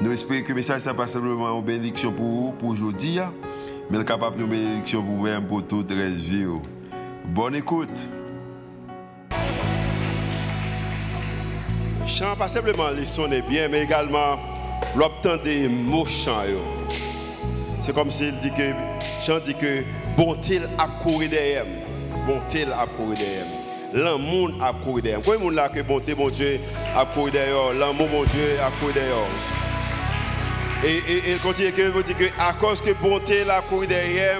Nous espérons que le message n'est pas simplement une bénédiction pour vous, pour aujourd'hui, hein, mais capable de bénédiction pour vous-même, pour toute la vie. Bonne écoute. Chant, pas simplement les sons est bien, mais également l'obtenir des mots chants. C'est comme s'il dit que, chant dit que bonté a couru derrière. Bonté a couru derrière. L'amour a couru derrière. Combien de monde là que bonté, bon Dieu, a couru derrière. L'amour, bon Dieu, a couru derrière. Et, il continue que vous dit que à cause que bonté la couru derrière,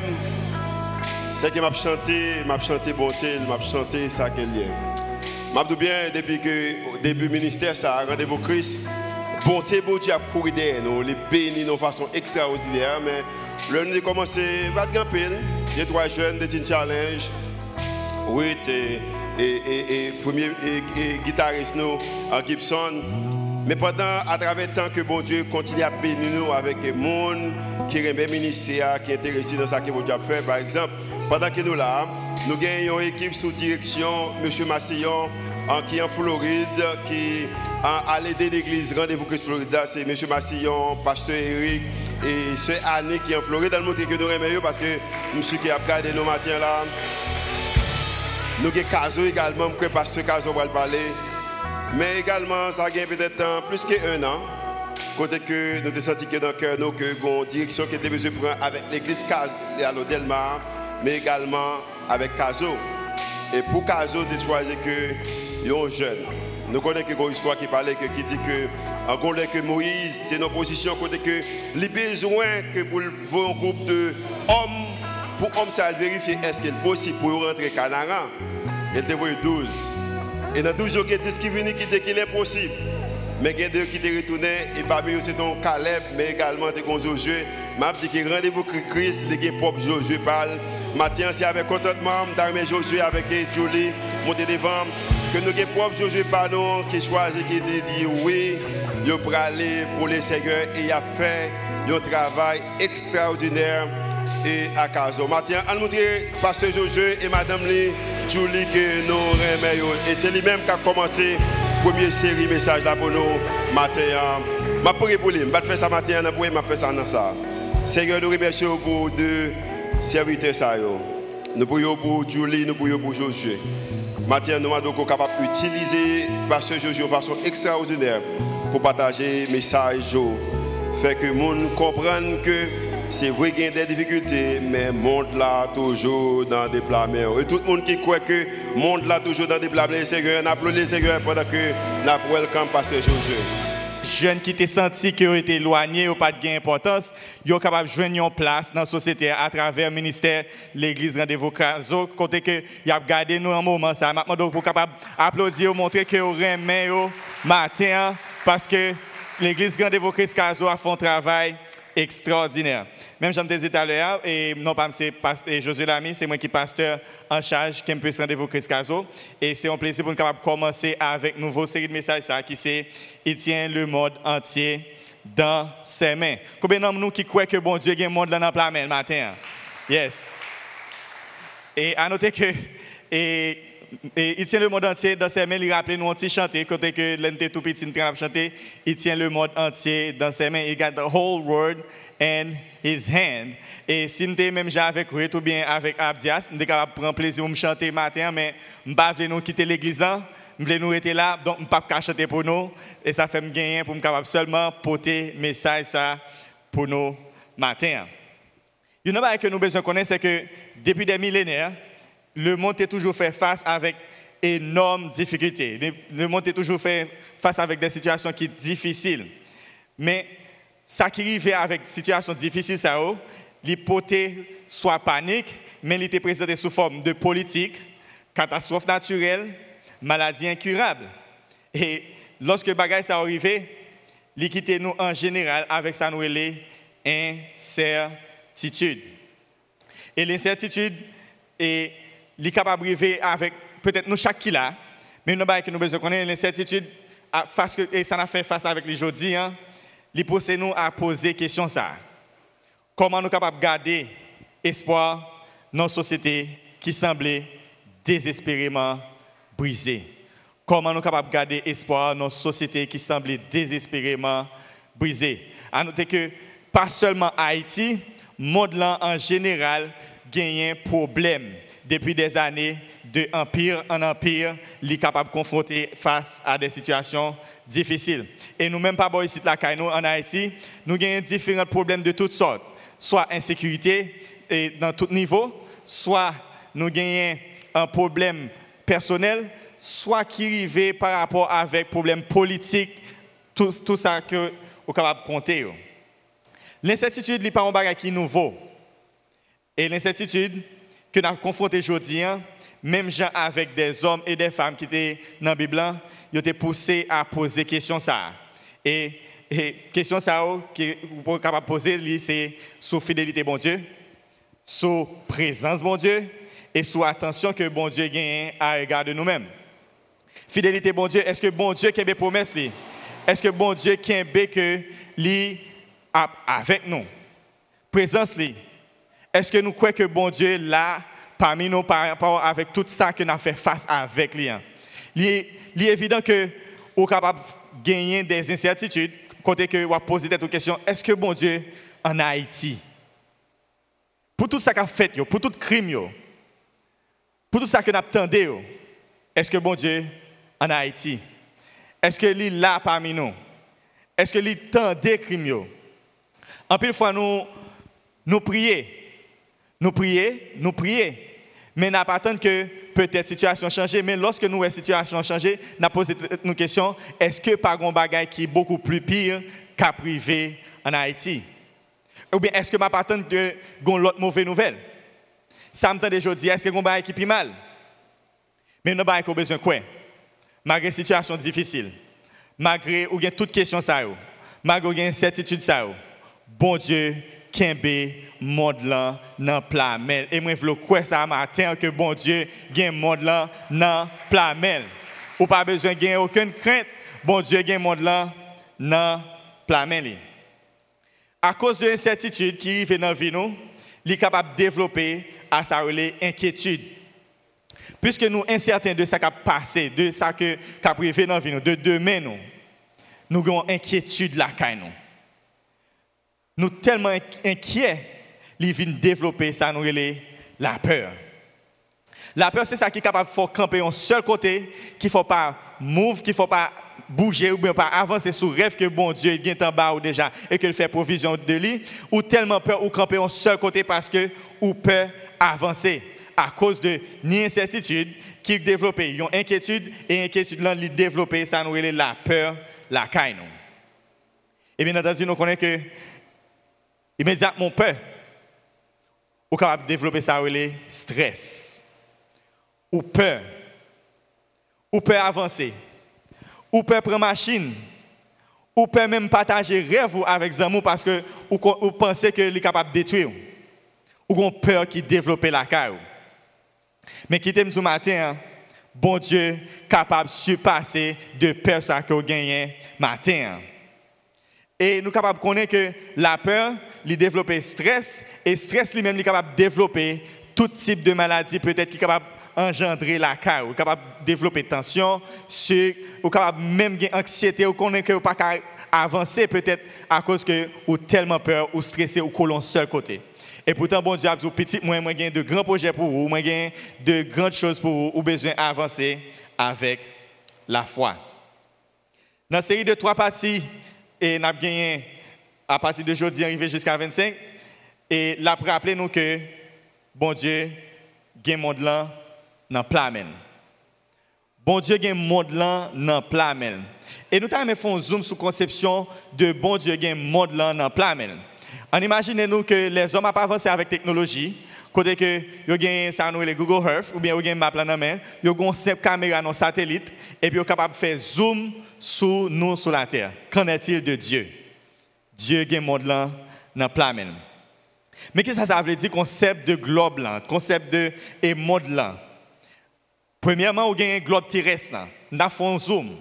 c'est que m'a chanté, m'a chanté bonté, m'a chanté ça qu'elle est. M'a bien depuis que début ministère ça rendez-vous Christ, bonté bon Dieu a couru derrière nous, les bénis de façon extraordinaire mais le nous commencé va de pile, des trois jeunes des challenge. Oui, et, et, et, premier guitariste nous Gibson mais pendant, à travers le temps que bon Dieu continue à bénir nous avec des gens qui aiment ministère, qui sont intéressés dans ce que bon Dieu a fait, par exemple, pendant que nous là, nous gagnons une équipe sous direction M. Massillon, qui est en Floride, qui a à l'aider l'église Rendez-vous Christ Florida, c'est M. Massillon, Pasteur Eric et ce Annie qui est en Floride. Dans le montrer que nous aimons parce que M. qui a gardé nos matins là. Nous avons Caso également, que Pasteur Caso va parler. Mais également, ça a peut-être plus qu'un an. Côté que nous avons senti que dans le cœur, nous avons une direction qui était besoin de prendre avec l'église à Delmar, mais également avec Caso. Et pour Caso, de choisir que un jeune. Nous connaissons une histoire qui parlait, qui dit que, en que Moïse était dans une position côté que les besoins que pour un groupe de hommes, pour hommes, ça vérifier est-ce qu'il est possible pour rentrer Canara. Il était 12. Et dans 12 jours, il y a qui viennent qui dit qu'il est possible. Mais il y a deux qui sont retournés, et parmi eux, c'est ton Caleb, mais également des Josué. Je dis que rendez-vous Christ, les propre Josué parle. Matin, c'est avec contentement, d'armer Josué avec Julie, monter devant. Que nous avons propre Josué par nous, qui choisit, qui dit oui, il pour aller pour les seigneurs, et il a fait un travail extraordinaire et à Caso. Matin, on montre Pasteur Josué et Madame Lee. Julie nous remercions. Et c'est lui-même qui a commencé la première série de messages pour nous matin. Je prie pour lui. Je vais faire ça matin, je vais faire ça dans ça. Seigneur, nous remercions pour deux serviteurs. Nous prions pour Julie, nous prions pour Josué. Matin, nous sommes capables d'utiliser Pasteur Josué de façon extraordinaire pour partager le message. Fait que le monde comprenne que c'est vrai qu'il y a des difficultés, mais le monde là toujours dans des plats Et tout le monde qui croit que le monde là toujours dans des plats Seigneur, applaudit le Seigneur pendant que nous welcome Pasteur Josué. Jeunes qui étaient sentis qu'ils été éloignés ou pas de gain d'importance, ils sont capables de jouer une place dans la société à travers le ministère, l'église Rendez-vous Caso, côté que ils ont gardé nous un moment ça. Maintenant, pour capable d'applaudir, montrer que vous aimez matin parce que l'église Rendez-vous Caso a fait un travail extraordinaire. Même j'en disais tout à l'heure, et non pas c'est Josué Lamy, c'est moi qui pasteur en charge qui peut rendez-vous Christ Caso. Et c'est un plaisir pour nous capable commencer avec une nouvelle série de messages ça, qui c'est Il tient le monde entier dans ses mains. Combien d'entre nous qui croient que bon Dieu a un monde dans la main le matin? Yes. Et à noter que et, il tient le monde entier dans ses mains. Il rappelle nous petit chanter, côté que l'ente tout petit train chanter. Il tient le monde entier dans ses mains. Il got the whole world in his hand. Et si nous même avec Ruth ou bien avec Abdias, nous sommes capables de prendre plaisir pour me chanter matin, mais nous ne nous quitter l'église. Nous voulons nous rester là, donc nous ne pouvons pas chanter pour nous. Et ça fait me gagner pour me seulement porter message pour nous matin. Une chose que nous avons besoin de connaître, c'est que depuis des millénaires, le monde est toujours fait face avec énormes difficultés. Le monde est toujours fait face avec des situations qui sont difficiles. Mais ça qui arrive avec des situations difficiles, ça, oh, l'hypothèse soit panique, mais il était sous forme de politique, catastrophe naturelle, maladie incurable. Et lorsque bagaille ça arrivé, il nous en général avec ça nous incertitude. Et l'incertitude est capable de avec peut-être nous chaque qui là, mais nous avons besoin de connaître l'incertitude et ça n'a fait face avec les jeudi, hein, pousse nous à poser question. Comment nous sommes capables de garder espoir dans une société qui semblait désespérément brisée? Comment nous sommes capables de garder espoir dans une société qui semblait désespérément brisée? À noter que pas seulement Haïti, le monde en général gagne un problème depuis des années de empire en empire, il est capable de confronter face à des situations difficiles. Et nous, même pas ici en Haïti, nous avons différents problèmes de toutes sortes, soit insécurité et dans tout niveau, soit nous avons un problème personnel, soit qui arrive par rapport avec problème politique, tout, tout ça que vous capable de compter. L'incertitude n'est pas un bagage qui est nouveau. Et l'incertitude que nous avons confronté aujourd'hui, hein, même gens avec des hommes et des femmes qui étaient dans la Bible, ils étaient poussés à poser question ça. Et, et question ça que vous pouvez capable poser, c'est sur fidélité bon Dieu, sur présence bon Dieu et sur attention que bon Dieu gagne à regarder nous-mêmes. Fidélité bon Dieu, est-ce que bon Dieu qui a des promesses Est-ce que bon Dieu qui a que lui avec nous? Présence Est-ce que nous croyons que bon Dieu là parmi nous par rapport avec tout ça que nous avons fait face avec lui. Hein? Il est, évident que nous sommes capables de gagner des incertitudes, côté que vous posez cette question, est-ce que bon Dieu en Haïti, pour tout ça qu'a fait, pour tout crime, pour tout ça que nous attendons, est-ce que bon Dieu en Haïti? Est-ce que est là parmi nous? Est-ce que est tant des crimes? En plus, fois, nous, nous prions. Nous prions, nous prions. Mais n'a pas attendu que peut-être la situation change. Mais lorsque nous la situation changé, nous posé une question est-ce que pas un bagage qui est beaucoup plus pire qu'à privé en Haïti? Ou bien est-ce que pas attendu que l'autre mauvaise nouvelle? Ça me tente aujourd'hui, est-ce que un bagage qui est mal? Mais nous avons besoin de quoi? Malgré la situation difficile, malgré ou bien toute question malgré l'incertitude ça, bon Dieu, kembe monde là dans plamel. Et moi je croire ça matin que bon Dieu gagne monde là dans plamel. Ou pas besoin de aucune crainte. Bon Dieu gagne monde là dans plamel. À cause de l'incertitude qui arrive dans la vie nous il est de développer à sa inquiétude. Puisque nous incertains de ce qui a passé de ce qui a privé dans la vie nous de demain nous nous avons inquiétude là nous. Nous tellement inquiets, ils viennent développer ça, nous la peur. La peur, c'est ça qui est capable de camper un seul côté, qu'il ne faut pas move, qu'il ne faut pas bouger ou bien pas avancer sous rêve que bon Dieu est en bas ou déjà et qu'il fait provision de lui, ou tellement peur ou camper un seul côté parce que ou peur avancer à cause de ni incertitude qui développe, une inquiétude et inquiétude là, développer ça nous la peur, la caille. Et bien entendu, nous connaissons que immédiatement peur. Ou capable de développer ça le stress. Ou peur. Ou peur avancer. Ou peur prendre machine. Ou peur même partager rêve avec Zamou parce que ou, pensez que est capable de détruire. Ou avez peur qui développe la carrière. Mais qui t'aime ce matin, hein, bon Dieu capable de surpasser de peur que vous gagnez matin. Hein? Et nous sommes capables de connaître que la peur, il développe stress, et stress lui-même est capable de développer tout type de maladie, peut-être qui est capable d'engendrer la ou capable de développer tension, ou capable même d'anxiété, ou connaît que pas avancer peut-être à cause que ou tellement peur ou stressé ou colon seul côté. Et pourtant, bon Dieu a dit, de grands projets pour vous, moi, de grandes choses pour vous, ou besoin d'avancer avec la foi. Dans la série de trois parties, et nous avons à partir de jeudi arrivé jusqu'à 25. Et là, pour rappeler nous que, bon Dieu, gagne monde là dans plamen. Bon Dieu gagne monde là dans plamen. Et nous avons fait un zoom sur la conception de bon Dieu gagne monde là dans plamen. En imaginez nous que les hommes n'ont pas avancé avec la technologie, côté que yo gagne ça nous les Google Earth ou bien yo gagne map là dans main, simple caméra dans satellite et puis yo capable de faire zoom sur nous sur la terre. Qu'en est-il de Dieu? Dieu gagne monde là dans plein même. Mais qu'est-ce que ça veut dire concept de globe là, concept de et monde là? Premièrement, on a un globe terrestre là, fait un zoom.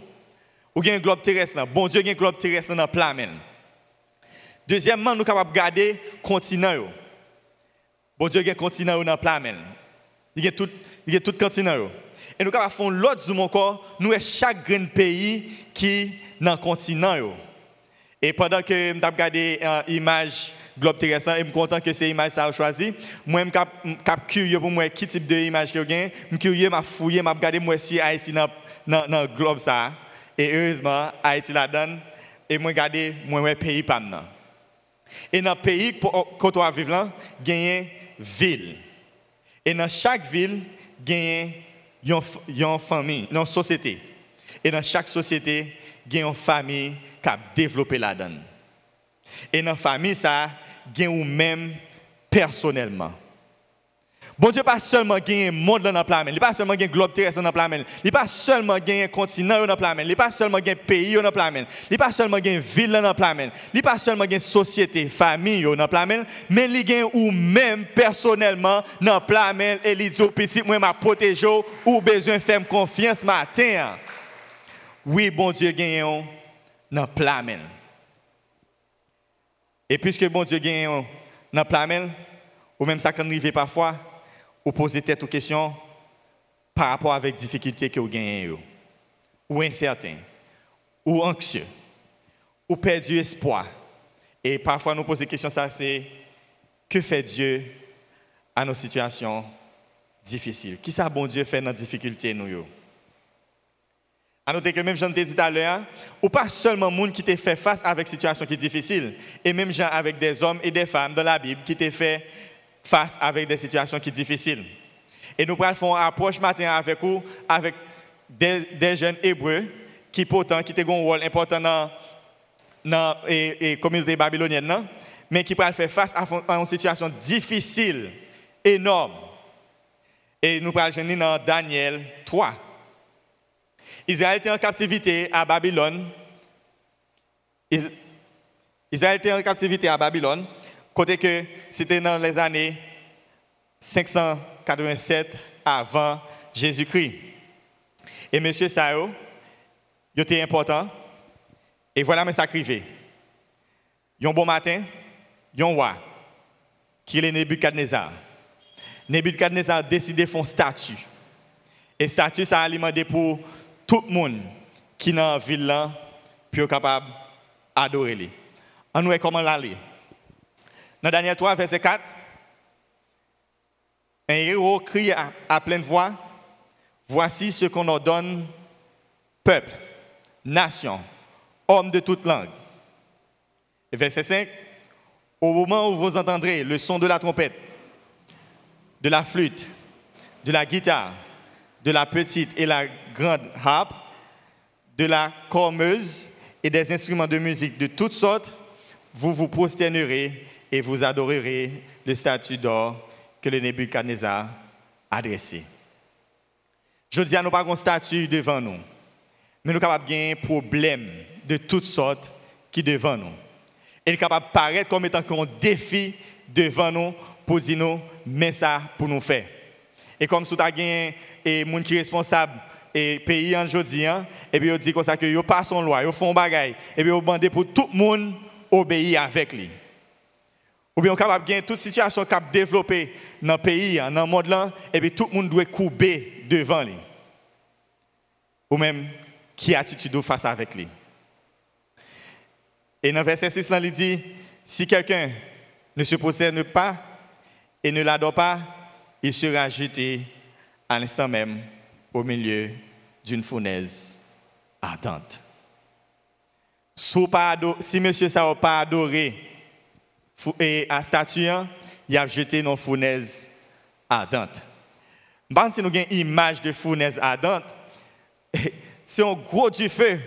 On a un globe terrestre là, bon Dieu a un globe terrestre dans plein même. Deuxièmement, nous sommes capables de garder le continent. Bon Dieu un continent dans plein même. Il y a tout, il y a tout continent. Et nous avons fait l'autre zoom encore, nous avons chaque pays qui dans continent. Et pendant que je regardé l'image globe terrestre, je suis content que c'est l'image que a choisi, moi, je suis curieux pour moi quel type d'image que j'ai. Je suis curieux, je fouillé, je regardé moi si Haïti dans le globe. Ça. Et heureusement, Haïti la donne. Et je regardé moi pays pas Et dans le pays, quand on vivre là, il y a une ville. Et dans chaque ville, il y a une famille, une société. Et dans chaque société, il y a une famille qui a développé la donne. Et dans la famille, ça, il y a même personnellement. Bon Dieu pas seulement gagné un monde dans la planète, il pas seulement gagné globe terrestre dans la planète, il pas seulement gagné un continent dans la planète, il pas seulement gagné un pays dans la planète, il pas seulement gagné une ville dans la planète, il pas seulement gagné société, famille dans la planète, mais il gagne ou même personnellement dans la planète et il dit petit moi m'a protégé ou besoin faire confiance matin. Oui, bon Dieu gagne dans la planète. Et puisque bon Dieu gagne dans la planète, ou même ça quand arrive parfois ou poser tête aux questions par rapport avec difficultés que vous gagnez, ou incertain, ou anxieux, ou perdu espoir. Et parfois, nous poser des questions, ça c'est que fait Dieu à nos situations difficiles? Qui ça, bon Dieu, fait dans nos difficultés, nous? À noter que même Jean t'ai dit tout à l'heure, ou pas seulement monde qui t'a fait face avec situations qui sont difficiles, et même gens avec des hommes et des femmes dans la Bible qui t'ont fait face avec des situations qui sont difficiles. Et nous faire une approche matin avec vous, avec des, jeunes hébreux qui pourtant qui ont un rôle important dans la communauté babylonienne, mais qui peuvent faire face à une situation difficile, énorme. Et nous parlons dans Daniel 3. Israël était en captivité à Babylone. Israël était en captivité à Babylone. Côté que c'était dans les années 587 avant Jésus-Christ. Et M. Sao, il était important. Et voilà mes sacrifiés. Un bon matin, un roi, qui est Nebuchadnezzar. Nebuchadnezzar décidé de faire un statut. Et statut, ça a alimenté pour tout le monde qui est dans la ville là, pour capable d'adorer. On nous comment l'aller. Dans Daniel 3, verset 4, un héros crie à, pleine voix, Voici ce qu'on ordonne, peuple, nation, homme de toute langue. verset 5, Au moment où vous entendrez le son de la trompette, de la flûte, de la guitare, de la petite et la grande harpe, de la cormeuse et des instruments de musique de toutes sortes, vous vous prosternerez et vous adorerez le statut d'or que le Nebuchadnezzar a dressé. Je dis à nous pas un statut devant nous, mais nous sommes capables un problème de toutes sortes qui devant nous. Et nous capables de paraître comme étant un défi devant nous pour dire nous, mais ça pour nous faire. Et comme si tu as un monde qui est responsable et pays aujourd'hui, hein, et puis ils dit comme ça que passent en loi, ils font bagaille, et puis ils demandent pour tout le monde obéir avec lui. Ou bien on capable de toute situation qui a développé dans le pays, dans le monde là, et puis tout le monde doit couper devant lui. Ou même, qui attitude face avec lui. Et dans verset 6, il dit, si quelqu'un ne se posterne pas et ne l'adore pas, il sera jeté à l'instant même au milieu d'une fournaise ardente. Si monsieur ça n'a pas adoré et à statue, il a jeté nos fournaises ardentes. Je si nous avons une image de fournaise ardente. C'est un gros du feu.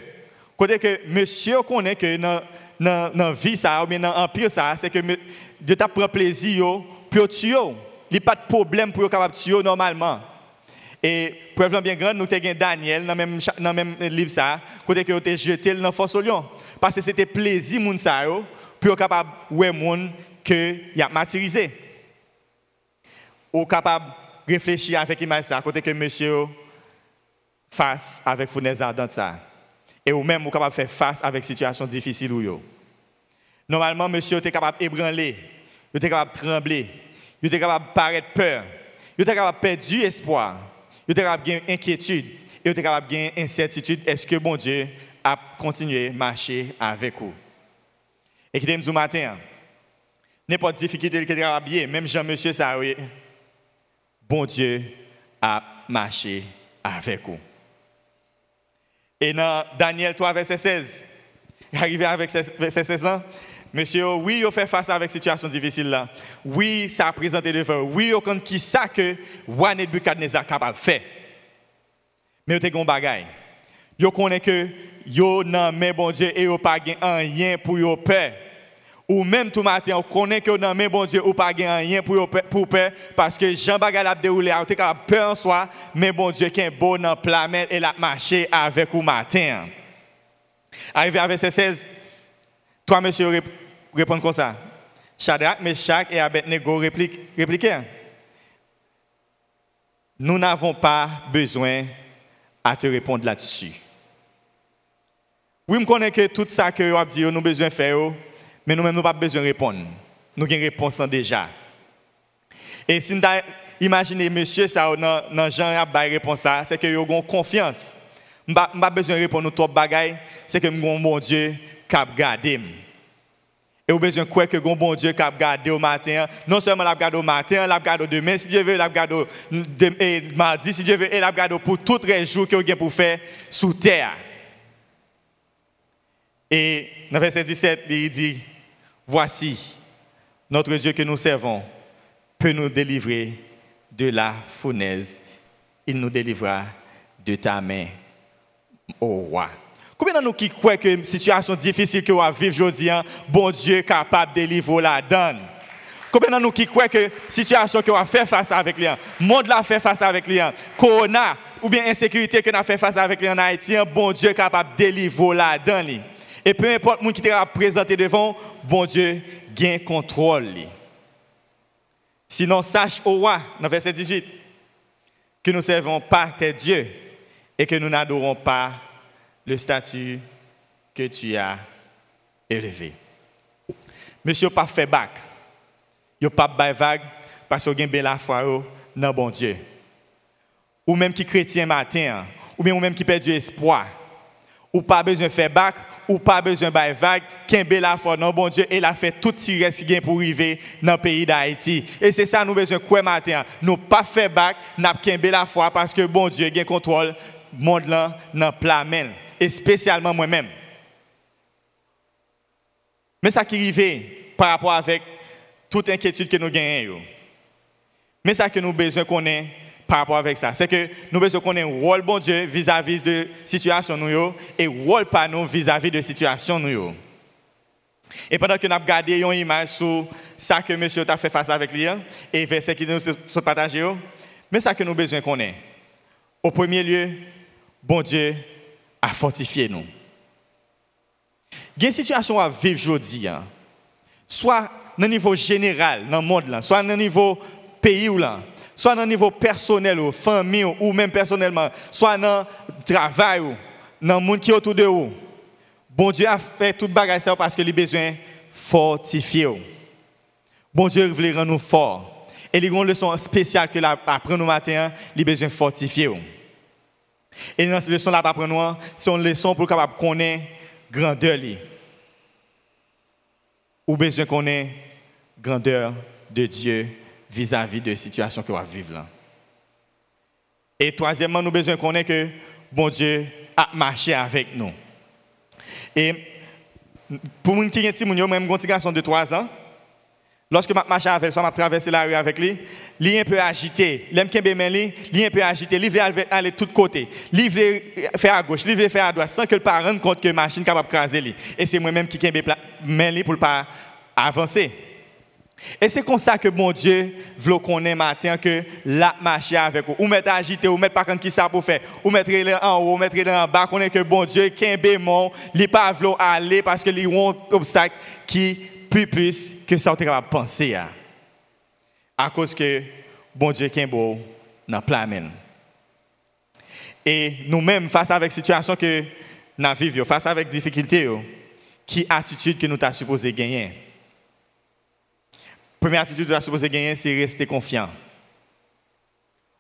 Côté que monsieur connaît que dans la vie, ça, ou bien dans l'empire, c'est que Dieu t'a pris plaisir pour tuer. Il n'y a pas de problème pour capable tuer normalement. Et preuve bien grande, nous avons Daniel dans le même, même livre, ça, côté que tu jeté dans fosse au lion. Parce que c'était plaisir, moun pour capable ouais monde que y a matérisé. Ou capable réfléchir avec l'image ça, côté que monsieur face avec fournaise dans ça. Et ou même ou capable faire face avec situation difficile ou yo. Normalement monsieur était capable ébranler, il était capable trembler, il était capable paraître peur, il était capable perdre espoir, il était capable gagner inquiétude, il était capable gagner incertitude. Est-ce que bon Dieu a continué à marcher avec vous? Et qui dit matin, n'importe difficulté que tu as même Jean-Monsieur ça bon Dieu a marché avec vous. Et dans Daniel 3, verset 16, arrivé avec verset 16 ans, Monsieur, oui, il fait face avec situation difficile là. Oui, ça a présenté devant. Oui, on compte qui ça que Roi Nebuchadnezzar capable de faire. Mais il y a un bagage. Yo connaît que yo nan mais bon Dieu et yo pas rien pour yo peur. Ou même tout matin, on connaît que dans mais bon Dieu, ou pas rien pour pour peur parce que Jean Bagal a déroulé, a peur en soi, mais bon Dieu qui est bon dans planète et l'a marché avec vous matin. Arrivé à verset 16, toi monsieur répond comme ça. Shadrach, Meshach et Abednego répliquent, répliquent. Nous n'avons pas besoin à te répondre là-dessus. Oui, je connais que tout ça que vous avez dit, nous avons besoin de faire, mais nous-mêmes, nous n'avons pas besoin de répondre. Nous avons une réponse déjà. Et si nous imaginez, monsieur, ça, dans Jean a réponse c'est que vous avez confiance. Je n'ai pas besoin de répondre aux top bagailles, c'est que mon Dieu a gardé. Et vous besoin de quoi que mon bon Dieu qui a gardé au matin. Non seulement l'a gardé au matin, l'a gardé demain, si Dieu veut, l'a gardé mardi, si Dieu veut, et l'a gardé pour tous les jours que vous avez pour faire sous terre. Et dans verset 17, il dit, voici, notre Dieu que nous servons peut nous délivrer de la fournaise. Il nous délivrera de ta main, ô roi. Combien de nous qui croient que une situation difficile que vous vivre aujourd'hui, hein, bon Dieu est capable de délivrer la donne? Combien de nous qui croient que situation que vous fait face avec lui, hein, monde l'a fait face avec lui, hein, corona ou bien insécurité que nous fait face avec lui en Haïti, bon Dieu est capable de délivrer la donne. Et peu importe qui t'a présenté devant, bon Dieu gagne contrôle. Sinon, sache au roi, dans verset 18, que nous ne servons pas tes dieux et que nous n'adorons pas le statut que tu as élevé. Monsieur, pas fait bac. Yo pas bail vague parce que vous la foi dans bon Dieu. Ou même qui chrétien matin, ou bien même qui perd du espoir. Ou pas besoin de faire bac, ou pas besoin de vague, qu'un bel foi non bon Dieu, et a fait tout ce qui pour arriver dans le pays d'Haïti. Et c'est ça nous besoin quoi matin? Nous pas fait bac, n'a qu'un bel foi parce que bon Dieu a contrôle monde là dans plein et spécialement moi-même. Mais ça qui arrive par rapport avec toute inquiétude que nous gagnons. Mais ça que nous besoin qu'on ait par rapport avec ça. C'est que nous besoin qu'on ait un rôle bon Dieu vis-à-vis de situation nous et rôle pas nous vis-à-vis de situation nous. Et pendant que nous avons gardé une image sur ça que monsieur a fait face avec lui hein, et verset qui nous sont partagés, mais ça que nous besoin qu'on ait. Au premier lieu, bon Dieu a fortifié nous. Il une situation à vivre aujourd'hui, hein. soit le niveau général, dans le monde, soit le niveau pays soit le niveau personnel ou famille ou même personnellement, soit dans le travail dans le monde qui est autour de vous. Bon Dieu a fait tout bagage parce qu'il a besoin de fortifier. Bon Dieu veut rendre nous forts. Et il y a une leçon spéciale que apprend nous matin, il a besoin de fortifier. Et dans cette leçon là apprendre c'est une leçon pour capable connaître grandeur Ou besoin connaître grandeur de Dieu vis-à-vis de la situation que va vivre là. Et troisièmement, nous besoin connaître que bon Dieu a marché avec nous. Et pour les qui ont un petit garçon de 3 ans, lorsque je marche avec lui, je traversé la rue avec lui, il est un peu agité. Il aime qu'il il est un peu agité. Il veut aller de tous côtés. Il veut faire à gauche, il veut faire à droite, sans que le parent compte que la machine est capable de craser. Et c'est moi-même qui ai pour ne pas avancer. Et c'est comme ça que mon Dieu veut qu'on ait matin que la marche avec vous. Ou mettre agité, ou mettre pas comme qui ça pour faire. Ou mettre en haut, ou mettre en bas. Qu'on est que bon Dieu, qu'un bémon, il pas veut aller parce que a un obstacle qui plus plus que ça est capable penser à. À cause que bon Dieu qu'un beau dans plein Et nous-mêmes face avec situation que nous vivons, face avec difficulté, qui attitude que nous avons supposé gagner? Première attitude que nous supposé gagner, c'est rester confiant.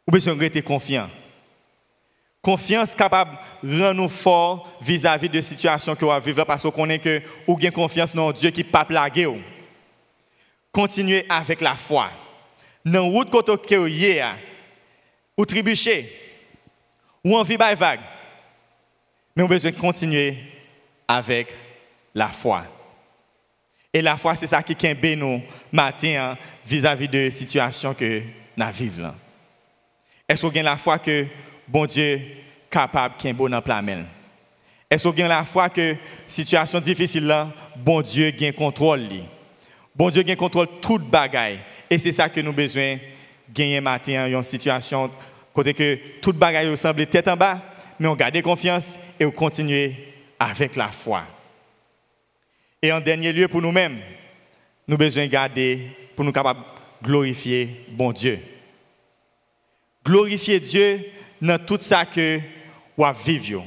Ou besoin rester confiant. Confiance capable de rendre nous forts vis-à-vis de situations que nous vivre parce qu'on connaît que ou confiance dans Dieu qui pas plaguer. Continuez avec la foi. Dans route que vous ou trébucher, ou envie de vague. Mais on besoin de continuer avec la foi. Et la foi, c'est ça qui est nous matin hein, vis-à-vis de situations que nous vivons. Est-ce qu'on a la foi que bon Dieu capable de bon la Est-ce qu'on a la foi que situation difficile là, bon Dieu a contrôle Bon Dieu a contrôle toute bagaille et c'est ça que nous besoin gagner matin une situation côté que toute bagaille semble tête en bas, mais on garde confiance et on continue avec la foi. Et en dernier lieu, pour nous-mêmes, nous besoin de garder pour nous capables glorifier bon Dieu. Glorifier Dieu dans tout ça que vous vivez.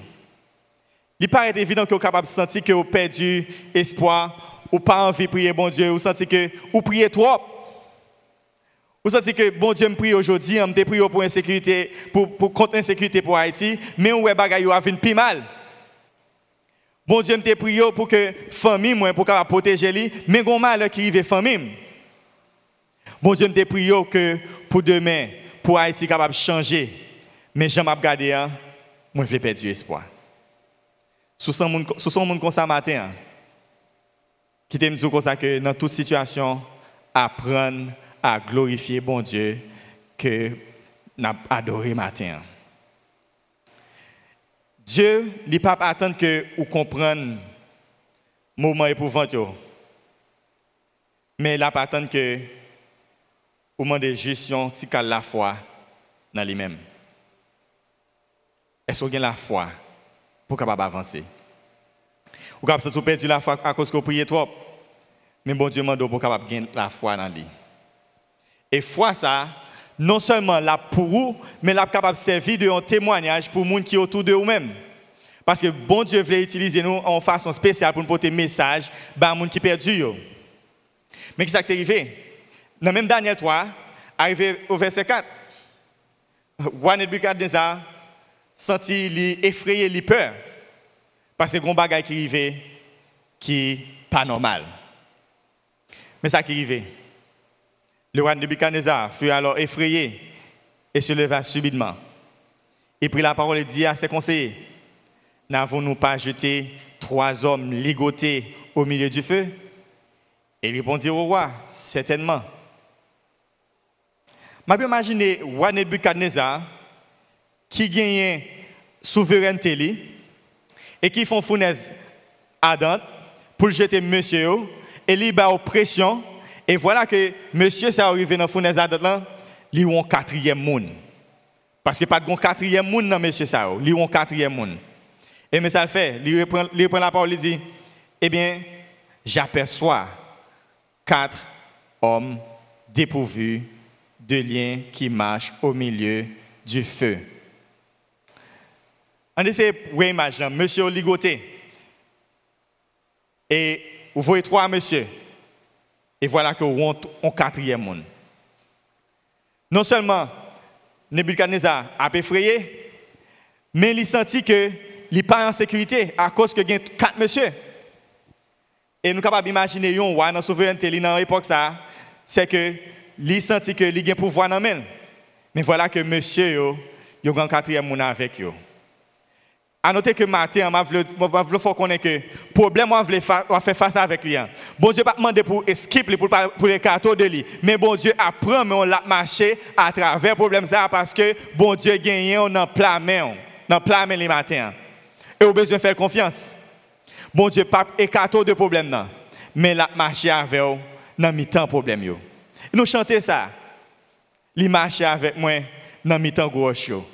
Il paraît évident que vous capable de sentir que vous perdu espoir, ou pas envie de prier bon Dieu, ou sentez que vous priez trop. Vous sentez que bon Dieu me prie aujourd'hui, je me prie pour insécurité, pour, pour contre l'insécurité pour Haïti, mais où est bagaille a vu plus mal. Bon Dieu me prie pour que famille moi pour protéger lui, mais gon mal qui arrive famille. Bon Dieu me prie pour demain pour Haïti capable changer. Mais j'aime regarder hein, moi je vais perdre espoir. Sous son monde comme ça matin. Hein, qui t'aime dire comme ça que dans toute situation apprendre à glorifier bon Dieu que n'a adoré matin. Dieu ne pas attendre que vous compreniez le moment épouvantable. Mais il pas attendre que vous demandez juste la foi dans lui-même. Est-ce avez la foi pour capable avancer? Vous avez perdu la foi à cause que vous priez trop? Mais bon Dieu demande pour capable gagner la foi dans lui. Et foi ça, non seulement là pour vous, mais là capable de servir de un témoignage pour gens qui autour de vous-même. Parce que bon Dieu voulait utiliser nous en façon spéciale pour nous porter message à gens qui perdu. Mais qu'est-ce qui est arrivé? Dans même Daniel 3, arrivé au verset 4, Juan Nebuchadnezzar senti effrayé, li peur. Parce que un bagage qui arrivait qui pas normal. Mais ça qui arrivait. Le roi Nebuchadnezzar fut alors effrayé et se leva subitement. Il prit la parole et dit à ses conseillers, N'avons-nous pas jeté trois hommes ligotés au milieu du feu? Et il répondit au roi, certainement. Je peux imaginer roi Nebuchadnezzar qui gagne souveraineté et qui font fournaise ardente pour jeter monsieur et il a oppression et voilà que monsieur s'est arrivé dans fournaise ardente là, il a un quatrième monde. Parce que pas de quatrième monde dans monsieur ça, a un quatrième monde. Et mais ça le fait, il reprend, il reprend la parole, il dit "Eh bien, j'aperçois quatre hommes dépourvus de liens qui marchent au milieu du feu." On essaie de imaginer monsieur ligoté. Et vous voyez trois monsieur. Et voilà que vous un quatrième monde. Non seulement Nebuchadnezzar a effrayé, mais il sentit que n'est pas en sécurité à cause que quatre monsieur. Et nous sommes capables d'imaginer un roi dans la souveraineté dans l'époque c'est que il sentit que il a un pouvoir dans Mais voilà que monsieur, il y a un quatrième monde avec eux. À noter que matin, je veux faire connaître que problème, on veut faire face avec lui. Hein. Bon Dieu pas demandé pour esquiver, pour, pour les cartons de lui. Mais bon Dieu apprend, mais on l'a marché à travers le problème ça parce que bon Dieu gagne, on en plein main. Dans plein main les matins. Et on a besoin de faire confiance. Bon Dieu pas écarté de problème. Mais l'a marché avec dans mi-temps problème yo. Nous chanter ça. Il marchait avec moi dans mi-temps yo.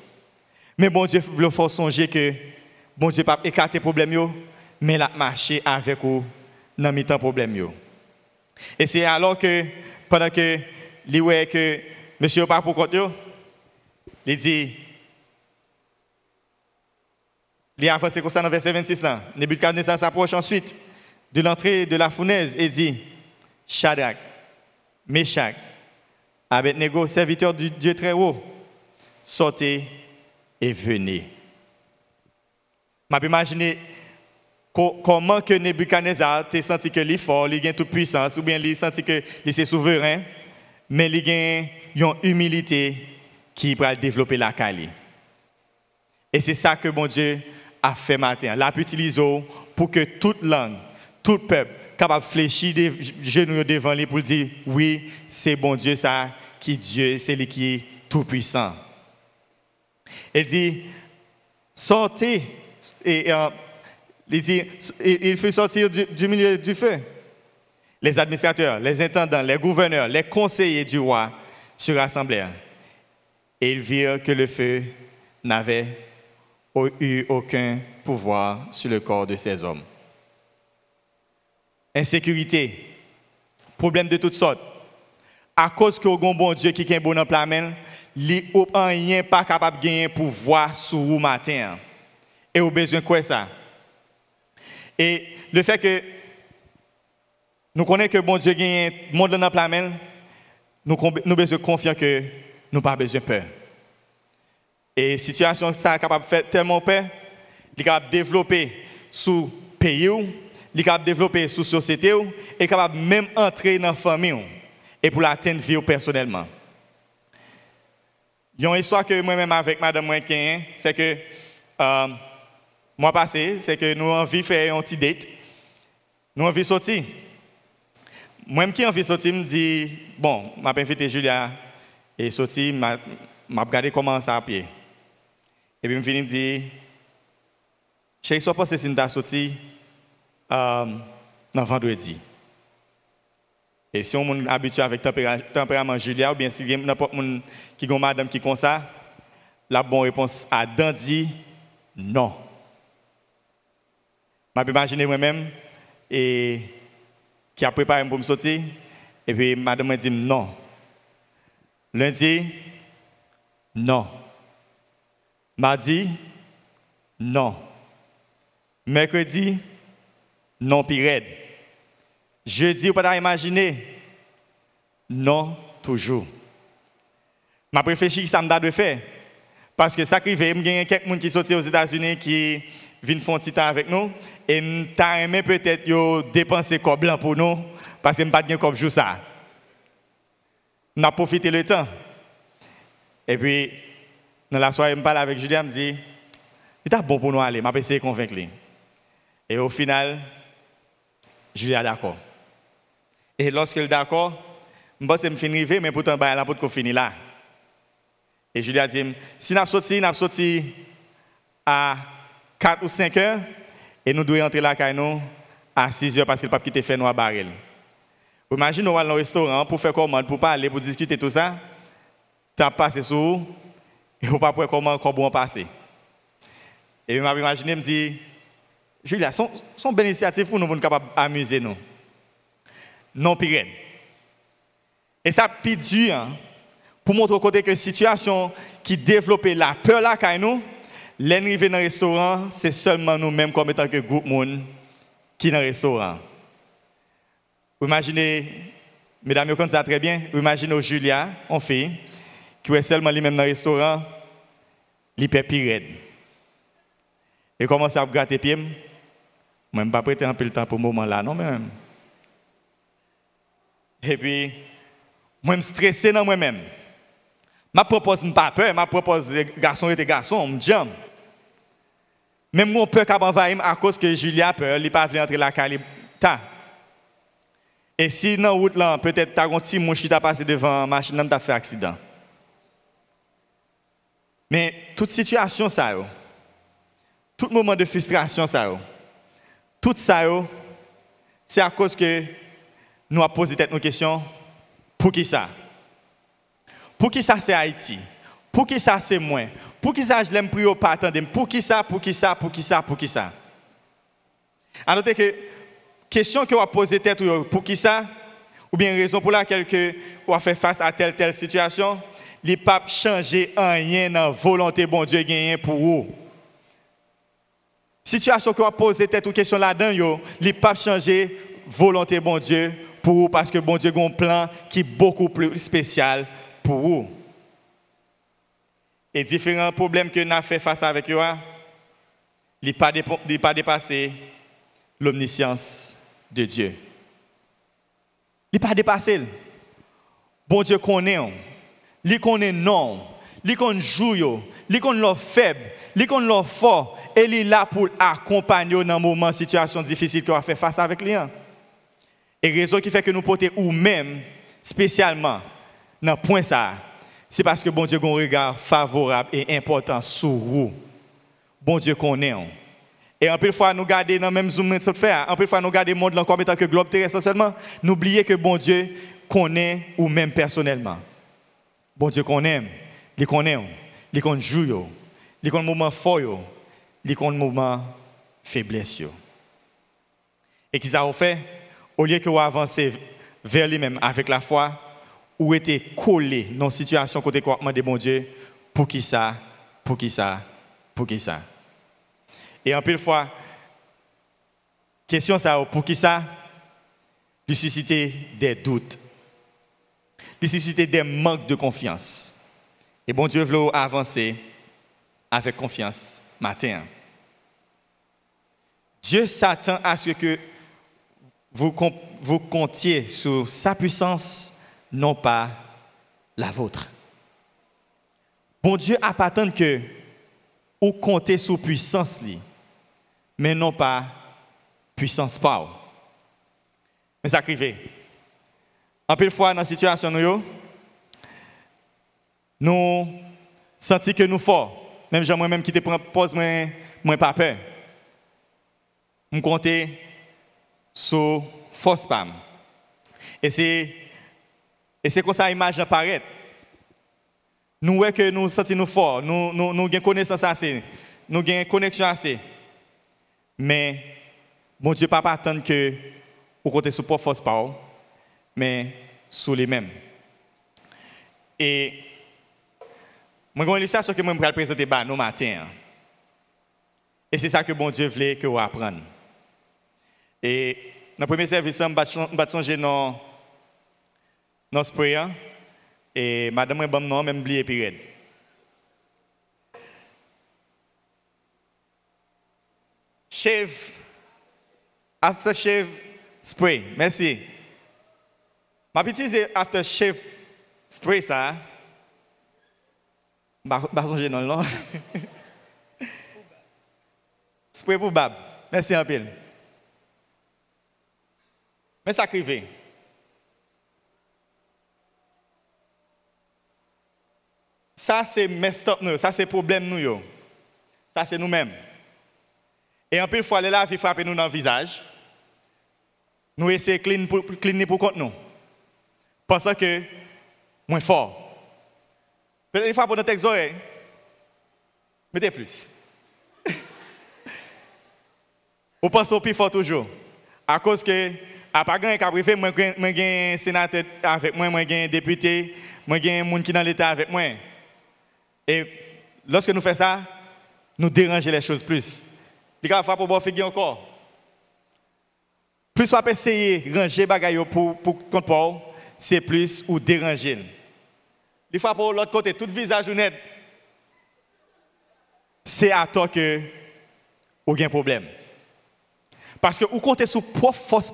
Mais bon Dieu veut faire songer que bon Dieu pas écarter problème mais il a marché avec vous dans mi-temps problème yo. Et c'est alors que pendant que voit que monsieur pas pour compte il dit il a avancé comme ça dans verset 26 là. S'approche ensuite de l'entrée de la fournaise et dit Shadrach, Meshach, Abednego, serviteur du Dieu très haut, sortez et venez. Je imaginer comment que Nebuchadnezzar a senti que est fort, il a toute puissance, ou bien il senti que est souverain, mais il a une humilité qui va développer la qualité. Et c'est ça que mon Dieu a fait matin. L'a utilisé pour que toute langue, tout peuple, capable de fléchir des genoux devant lui pour dire oui, c'est bon Dieu ça qui Dieu, c'est lui qui est tout puissant. Il dit sortez et euh, il dit il fait sortir du, milieu du feu les administrateurs, les intendants, les gouverneurs, les conseillers du roi se rassemblèrent et ils virent que le feu n'avait eu aucun pouvoir sur le corps de ces hommes. Insécurité, problème de toutes sortes. À cause que le bon Dieu qui est un bon il rien pas capable de gagner pouvoir sur vous matin. Et au besoin quoi ça? Et le fait que nous connaissons que bon Dieu gagne monde dans plein nous nous besoin confier que nous pas besoin peur. Et situation ça capable de faire tellement peur, il est capable de développer sous pays, il est capable de développer sous société, et capable même entrer dans la famille et pour l'atteindre vie personnellement. Il y a une histoire que moi-même avec Madame Moinquin, c'est que euh, mois passé, c'est que nous avons envie de faire un petit date. Nous avons envie de sortir. Moi-même qui ai envie de sortir, me dit, bon, je vais invité Julia et sortir, je vais regarder comment ça a pied. Et puis, je me dit, je ne sais pas si c'est sorti euh, vendredi. Et si on est habitué avec tempérament Julia, ou bien si n'importe qui a une madame qui est comme ça, la bonne réponse à Dandy, non. Je peux imaginer moi-même et qui a préparé pour me sortir, et puis madame m'a dit non. Lundi, non. Mardi, non. Mercredi, non pire. Jeudi, vous pouvez imaginer, non toujours. Je réfléchi ça me de faire. Parce que ça arrive, il y a quelqu'un qui sont aux États-Unis qui viennent faire un temps avec nous. Et nous aimé peut-être dépenser comme blanc pour nous. Parce que nous pas de comme jour ça. On a profité le temps. Et puis, dans la soirée, je parle avec Julien, je me dis, c'est bon pour nous aller, je vais convaincre. Et au final, Julien est d'accord. Et lorsque est d'accord, je pense que je mais pourtant, ben, la pour finir là. Et Julie a dit, si nous sorti, nous sorti à 4 ou 5 heures, et nous devons entrer là à 6 heures parce que le pape qui fait nous à baril. Vous imaginez, nous allons au restaurant pour faire commande, pour parler, pour discuter tout ça. Tu as passé sur et vous pas comment comment passer. Et je m'imagine, me dit, Julia, son, son belle initiative pour nous, pour nous capables d'amuser nous. Non, pire. Et ça, plus dur, hein, pour montrer côté que situation qui développe la peur là, quand nous, l'arrivée dans le restaurant, c'est seulement nous-mêmes comme étant que groupe monde qui dans le restaurant. Vous imaginez, mesdames, vous ça très bien, vous imaginez Julia, on fait, qui est seulement lui-même dans le restaurant, l'hyper pire. Et commence à gratter pied? Moi, je ne pas prêter un peu le temps pour ce moment là, non, même. Et puis, moi, je suis stressé dans moi-même. Je propose pas peur, je propose garçon et garçon, je jam. Même mon peur qu'a envahi à cause que Julia peur, il pas venir entrer la calle. Et si dans la route peut-être tu as un petit mouche qui t'a passé devant la machine, tu as fait accident. Mais toute situation ça tout moment de frustration ça tout ça c'est à cause que nous avons posé nos questions. Pour qui ça? Pour qui ça c'est Haïti? Pour qui ça c'est moi Pour qui ça je l'aime prier pas attendre Pour qui ça Pour qui ça Pour qui ça Pour qui ça? À noter que question que vous posé tête pour qui ça? Ou bien raison pour laquelle que vous fait face à telle telle situation, les papes changer rien dans la volonté bon Dieu pour vous. Situation que vous posé tête ou question là-dedans, les papes changer volonté bon Dieu pour vous parce que bon Dieu a un plan qui est beaucoup plus spécial pour vous. Et différents problèmes que nous avons fait face avec eux, ils ne pas dépasser l'omniscience de Dieu. Il pas dépassé. Bon Dieu connaît. Il connaît non. Il connaît joue. Il connaît leur faible. Il connaît fort. Et il est là pour accompagner dans un moment, situation difficile qu'on a fait face avec lui. Et raison qui fait que nous portons ou même, spécialement, dans ce point ça, c'est parce que bon Dieu a un regard favorable et important sur vous. Bon Dieu connaît. Et en plus fois, nous garder dans le même zoom de faire. En plus fois, nous garder le monde encore tant que globe terrestre seulement. N'oubliez que bon Dieu connaît ou même personnellement. Bon Dieu connaît, il connaît, il connaît jour, il connaît moment fort, il connaît moment faiblesse. Et qu'ils ont fait, au lieu que vous avancez vers lui-même avec la foi, ou était collé dans une situation côté quoi de bon Dieu, pour qui ça, pour qui ça, pour qui ça? Et en pile fois, question ça, pour qui ça? De susciter des doutes, de susciter des manques de confiance. Et bon Dieu veut avancer avec confiance matin. Dieu s'attend à ce que vous comptiez sur sa puissance, non pas la vôtre. Bon Dieu a pas tant que vous comptez sur puissance mais non pas puissance power. Mais ça arrive. En de fois, dans la situation, nous, nous sentons que nous forts. Même moi-même qui te pose moi, pas peur. Je compte sur force. Et c'est, et c'est comme ça l'image apparaît. Nous voyons que nous sentons nous forts, nous, nous, nous avons connaissance assez, nous avons connexion assez. Mais mon Dieu, pas attendre que vous comptez sur propre force pas, mais sur les mêmes. Et moi, j'ai une illustration que je vais présenter nous matin. Et c'est ça que bon Dieu voulait que vous appreniez. Et dans le premier service, je vais changer dans notre prière. Et madame, je vais même oublier période. shave, aftershave spray. Merci. Ma petite c'est aftershave spray ça. Pas songer non non. spray pour bab. Merci un peu. Mais ça. Ça c'est messed up nous, ça c'est problème nous. Ça c'est nous-mêmes. Et un peu fois, la vie frappe nous dans le visage. Nous essayons de clean pour, cleaner pour contre nous. Pensant que, moins fort. Peut-être une fois pour notre oreilles, mettez plus. Vous pensez au plus fort toujours. À cause que, à pas gagner qu'à préfet, moi, j'ai un sénateur avec moi, moi, j'ai un député, moi, j'ai un monde qui est dans l'État avec moi. Et lorsque nous faisons ça, nous dérangeons les choses plus. Il faire pour bon encore. Plus on peut essayer de ranger les pour, pour contre c'est plus ou déranger. Il faut pour l'autre côté, tout visage honnête, c'est à toi que vous avez un problème. Parce que vous comptez sur propre force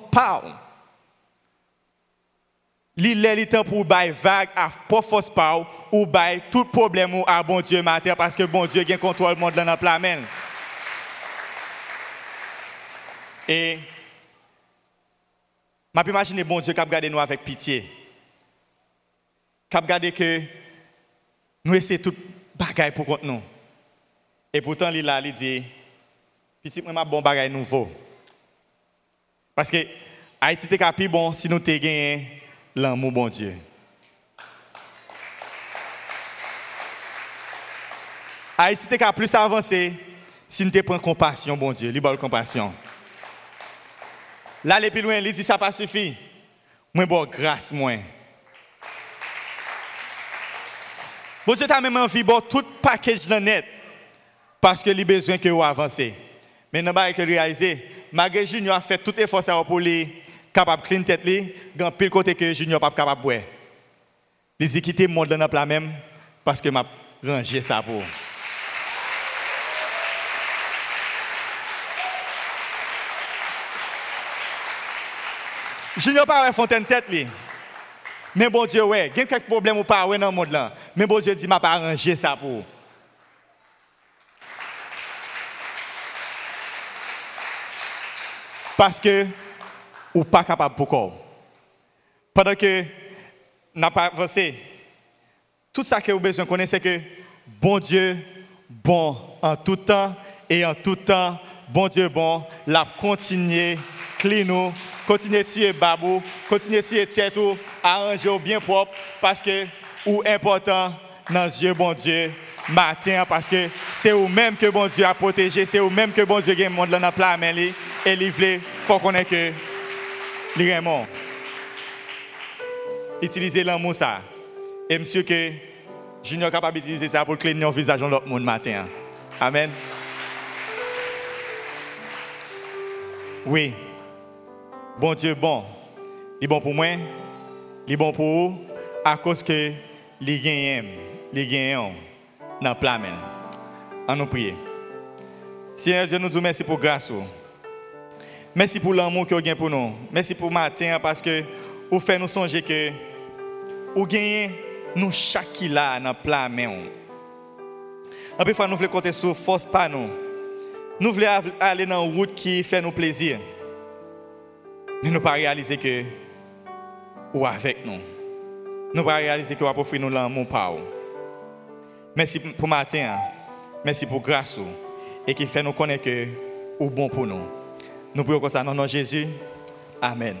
L'île temps pour bailler vague à force power ou bailler tout problème à bon Dieu matin parce que bon Dieu a contrôle le monde dans la planète. Et je peux imaginer bon Dieu qui a regardé nous avec pitié. Qui a regardé que nous essayons tout bagaille pour contre nous. Et pourtant, il a dit, petit, moi, bon bagaille nouveau. Parce que Haïti était plus bon si nous gagné l'amour bon Dieu. Haïti était plus avancé si nous prenons compassion, bon Dieu, libre compassion. Là, les plus loin, il dit ça pas suffit. Moi, bon, grâce, moi. Bon Dieu t'a même envie bon tout package de net parce que a besoin que vous avancez. Mais nous avons réalisé, malgré Junior a fait tout effort pour lui capable de clean tête lui, dans pile côté que Junior pas capable de boire. Il dit quitter le monde dans la même parce que m'a rangé ça pour. Junior pas fontaine tête lui. Mais bon Dieu, ouais, il y a quelques problèmes ou pas dans le monde là. Mais bon Dieu dit, m'a pas arrangé ça pour. Parce que, ou pas capable pourquoi. Pendant que, n'a pas avancé, tout ça que vous besoin de connaître, c'est que bon Dieu, bon en tout temps et en tout temps, bon Dieu, bon, la continuer, clino, continuer tirer babou, continuer tirer tête ou arranger bien propre parce que ou important dans Dieu bon Dieu matin parce que c'est vous même que bon Dieu a protégé, c'est vous même que bon Dieu a monde dans la main et livré, faut qu'on ait que les vraiment utiliser l'amour ça. Et monsieur que Junior capable d'utiliser ça pour cligner le visage de l'autre monde matin. Amen. Oui. Bon Dieu bon. Il est bon pour moi, il est bon pour vous, à cause que les gagnent, les gagnent dans le plan. En nous prier. Seigneur Dieu, nous disons merci pour grâce. Merci pour l'amour que vous avez pour nous. Merci pour matin parce que vous faites nous songer que vous gagnez nous chaque là dans le plan. En plus, nous voulons compter sur force pas nous. Nous voulons aller dans une route qui fait nous plaisir. Mais nous pas réaliser que ou avec nous. Nous pas réaliser que vous offert nous l'amour par Merci pour matin. Merci pour grâce et qui fait nous connaître que vous bon pour nous. Nous prions comme ça nom de Jésus. Amen.